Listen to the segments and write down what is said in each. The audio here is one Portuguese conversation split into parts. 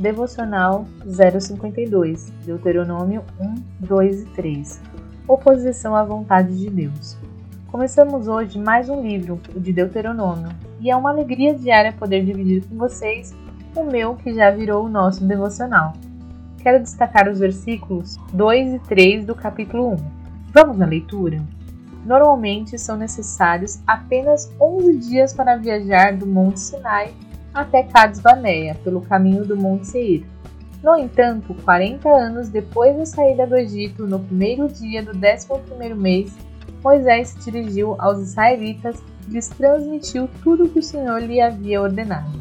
Devocional 052, Deuteronômio 1, 2 e 3 Oposição à vontade de Deus. Começamos hoje mais um livro, o de Deuteronômio, e é uma alegria diária poder dividir com vocês o meu que já virou o nosso devocional quero destacar os versículos 2 e 3 do capítulo 1. Vamos à leitura? Normalmente são necessários apenas 11 dias para viajar do Monte Sinai até Cades Barnea, pelo caminho do Monte Seir. No entanto, 40 anos depois da saída do Egito, no primeiro dia do 11º mês, Moisés se dirigiu aos israelitas e lhes transmitiu tudo o que o Senhor lhe havia ordenado.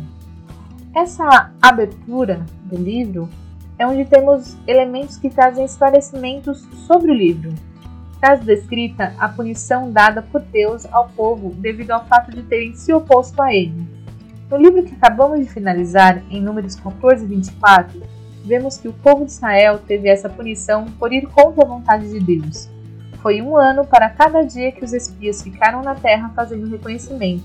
Essa abertura do livro é onde temos elementos que trazem esclarecimentos sobre o livro. Traz descrita a punição dada por Deus ao povo devido ao fato de terem se oposto a ele. No livro que acabamos de finalizar, em Números 14 e 24, vemos que o povo de Israel teve essa punição por ir contra a vontade de Deus. Foi um ano para cada dia que os espias ficaram na terra fazendo reconhecimento.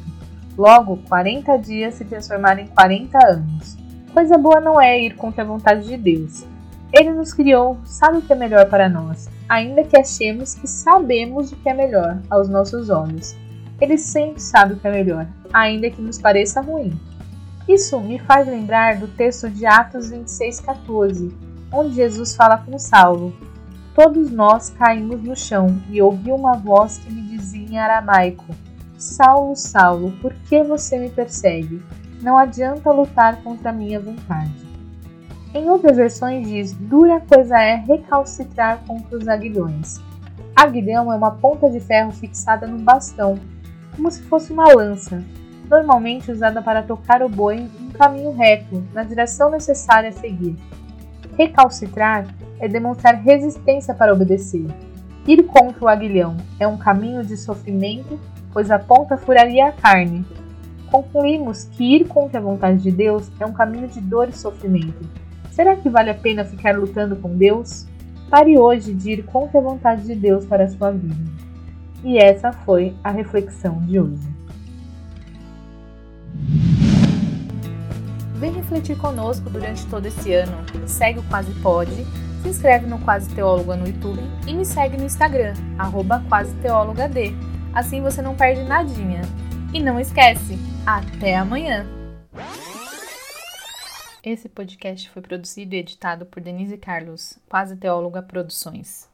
Logo, 40 dias se transformaram em 40 anos. Coisa boa não é ir contra a vontade de Deus. Ele nos criou, sabe o que é melhor para nós, ainda que achemos que sabemos o que é melhor aos nossos olhos. Ele sempre sabe o que é melhor, ainda que nos pareça ruim. Isso me faz lembrar do texto de Atos 26,14, onde Jesus fala com Saulo: Todos nós caímos no chão e ouvi uma voz que me dizia em aramaico: Saulo, Saulo, por que você me persegue? não adianta lutar contra a minha vontade. Em outras versões diz: dura coisa é recalcitrar contra os aguilhões. Aguilhão é uma ponta de ferro fixada no bastão, como se fosse uma lança, normalmente usada para tocar o boi em um caminho reto, na direção necessária a seguir. Recalcitrar é demonstrar resistência para obedecer. Ir contra o aguilhão é um caminho de sofrimento, pois a ponta furaria a carne, concluímos que ir contra a vontade de Deus é um caminho de dor e sofrimento. Será que vale a pena ficar lutando com Deus? Pare hoje de ir contra a vontade de Deus para a sua vida. E essa foi a reflexão de hoje. Vem refletir conosco durante todo esse ano. Segue o Quase Pode, se inscreve no Quase Teóloga no YouTube e me segue no Instagram, arroba Quase Teóloga D. Assim você não perde nadinha. E não esquece, até amanhã! Esse podcast foi produzido e editado por Denise Carlos, Quase Teóloga Produções.